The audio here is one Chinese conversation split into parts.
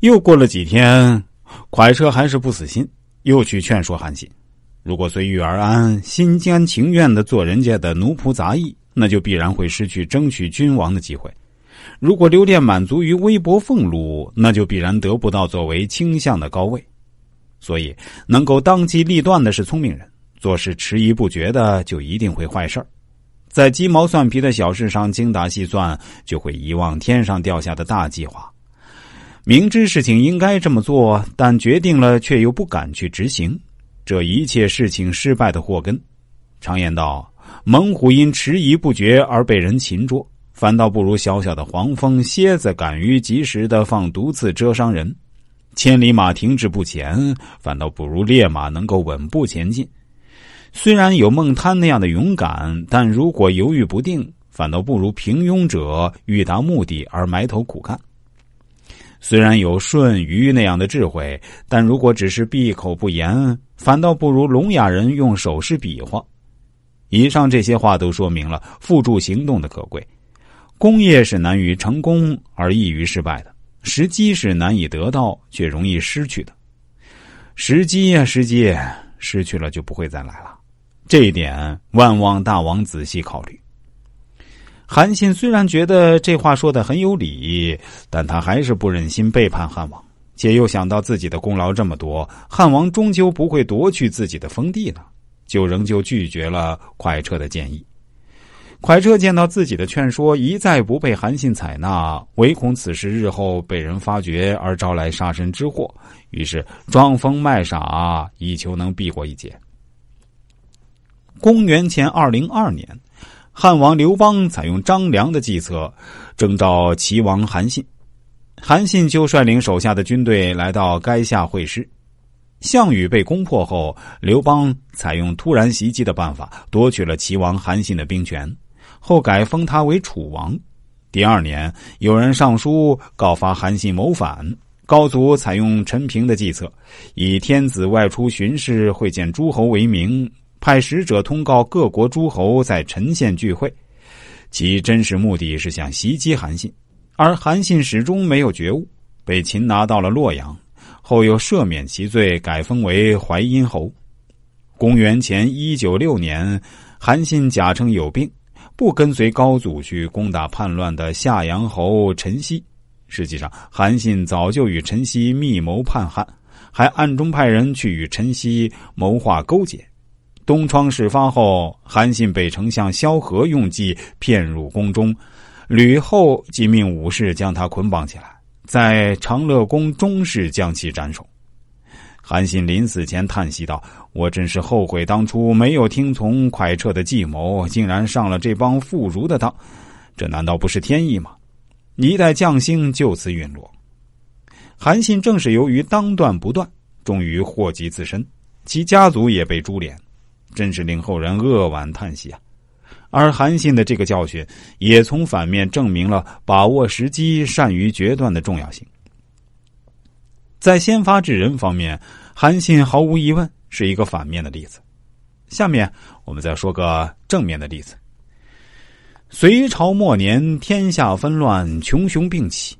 又过了几天，蒯彻还是不死心，又去劝说韩信：如果随遇而安、心甘情愿的做人家的奴仆杂役，那就必然会失去争取君王的机会；如果留恋满足于微薄俸禄，那就必然得不到作为卿相的高位。所以，能够当机立断的是聪明人，做事迟疑不决的就一定会坏事在鸡毛蒜皮的小事上精打细算，就会遗忘天上掉下的大计划。明知事情应该这么做，但决定了却又不敢去执行，这一切事情失败的祸根。常言道：“猛虎因迟疑不决而被人擒捉，反倒不如小小的黄蜂、蝎子敢于及时的放毒刺蛰伤人。千里马停滞不前，反倒不如烈马能够稳步前进。虽然有孟滩那样的勇敢，但如果犹豫不定，反倒不如平庸者欲达目的而埋头苦干。”虽然有舜禹那样的智慧，但如果只是闭口不言，反倒不如聋哑人用手势比划。以上这些话都说明了付诸行动的可贵。工业是难于成功而易于失败的，时机是难以得到却容易失去的。时机呀，时机，失去了就不会再来了。这一点，万望大王仔细考虑。韩信虽然觉得这话说的很有理，但他还是不忍心背叛汉王，且又想到自己的功劳这么多，汉王终究不会夺去自己的封地呢，就仍旧拒绝了蒯彻的建议。蒯彻见到自己的劝说一再不被韩信采纳，唯恐此事日后被人发觉而招来杀身之祸，于是装疯卖傻，以求能避过一劫。公元前二零二年。汉王刘邦采用张良的计策，征召齐王韩信。韩信就率领手下的军队来到垓下会师。项羽被攻破后，刘邦采用突然袭击的办法，夺取了齐王韩信的兵权，后改封他为楚王。第二年，有人上书告发韩信谋反，高祖采用陈平的计策，以天子外出巡视会见诸侯为名。派使者通告各国诸侯在陈县聚会，其真实目的是想袭击韩信，而韩信始终没有觉悟，被擒拿到了洛阳，后又赦免其罪，改封为淮阴侯。公元前一九六年，韩信假称有病，不跟随高祖去攻打叛乱的夏阳侯陈豨。实际上，韩信早就与陈豨密谋叛汉，还暗中派人去与陈豨谋划勾结。东窗事发后，韩信被丞相萧何用计骗入宫中，吕后即命武士将他捆绑起来，在长乐宫中室将其斩首。韩信临死前叹息道：“我真是后悔当初没有听从蒯彻的计谋，竟然上了这帮妇孺的当，这难道不是天意吗？”一代将星就此陨落。韩信正是由于当断不断，终于祸及自身，其家族也被株连。真是令后人扼腕叹息啊！而韩信的这个教训，也从反面证明了把握时机、善于决断的重要性。在先发制人方面，韩信毫无疑问是一个反面的例子。下面我们再说个正面的例子。隋朝末年，天下纷乱，群雄并起，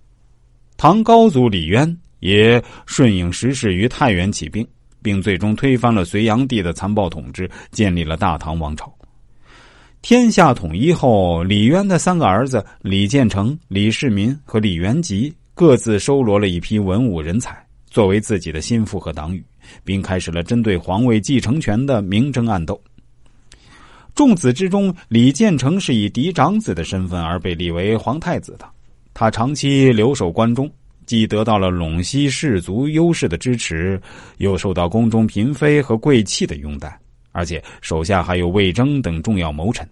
唐高祖李渊也顺应时势，于太原起兵。并最终推翻了隋炀帝的残暴统治，建立了大唐王朝。天下统一后，李渊的三个儿子李建成、李世民和李元吉各自收罗了一批文武人才，作为自己的心腹和党羽，并开始了针对皇位继承权的明争暗斗。众子之中，李建成是以嫡长子的身份而被立为皇太子的，他长期留守关中。既得到了陇西氏族优势的支持，又受到宫中嫔妃和贵戚的拥戴，而且手下还有魏征等重要谋臣，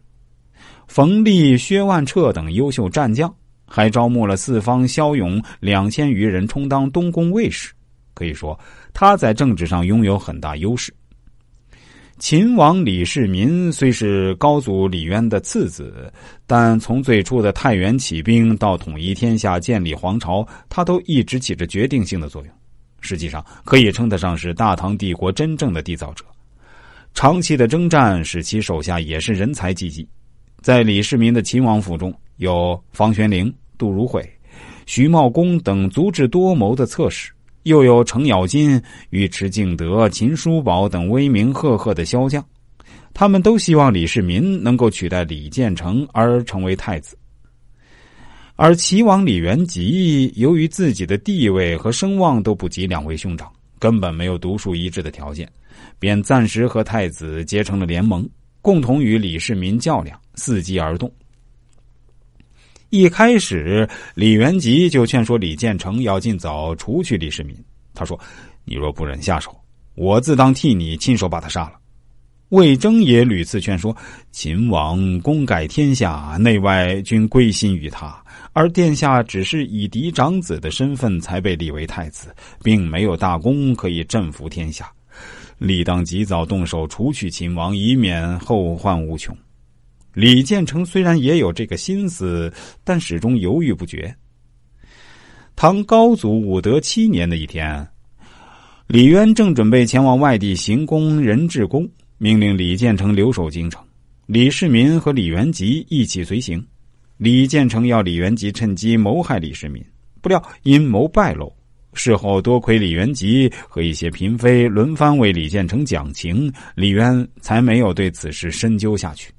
冯立、薛万彻等优秀战将，还招募了四方骁勇两千余人充当东宫卫士。可以说，他在政治上拥有很大优势。秦王李世民虽是高祖李渊的次子，但从最初的太原起兵到统一天下、建立皇朝，他都一直起着决定性的作用。实际上，可以称得上是大唐帝国真正的缔造者。长期的征战使其手下也是人才济济。在李世民的秦王府中有房玄龄、杜如晦、徐茂公等足智多谋的侧室，又有程咬金、尉迟敬德、秦叔宝等威名赫赫的骁将，他们都希望李世民能够取代李建成而成为太子。而齐王李元吉由于自己的地位和声望都不及两位兄长，根本没有独树一帜的条件，便暂时和太子结成了联盟，共同与李世民较量，伺机而动。一开始，李元吉就劝说李建成要尽早除去李世民。他说：“你若不忍下手，我自当替你亲手把他杀了。”魏征也屡次劝说：“秦王功盖天下，内外均归心于他。”而殿下只是以嫡长子的身份才被立为太子，并没有大功可以振服天下，理当及早动手除去秦王，以免后患无穷。李建成虽然也有这个心思，但始终犹豫不决。唐高祖武德七年的一天，李渊正准备前往外地行宫仁治宫，命令李建成留守京城，李世民和李元吉一起随行。李建成要李元吉趁机谋害李世民，不料阴谋败露。事后多亏李元吉和一些嫔妃轮番为李建成讲情，李渊才没有对此事深究下去。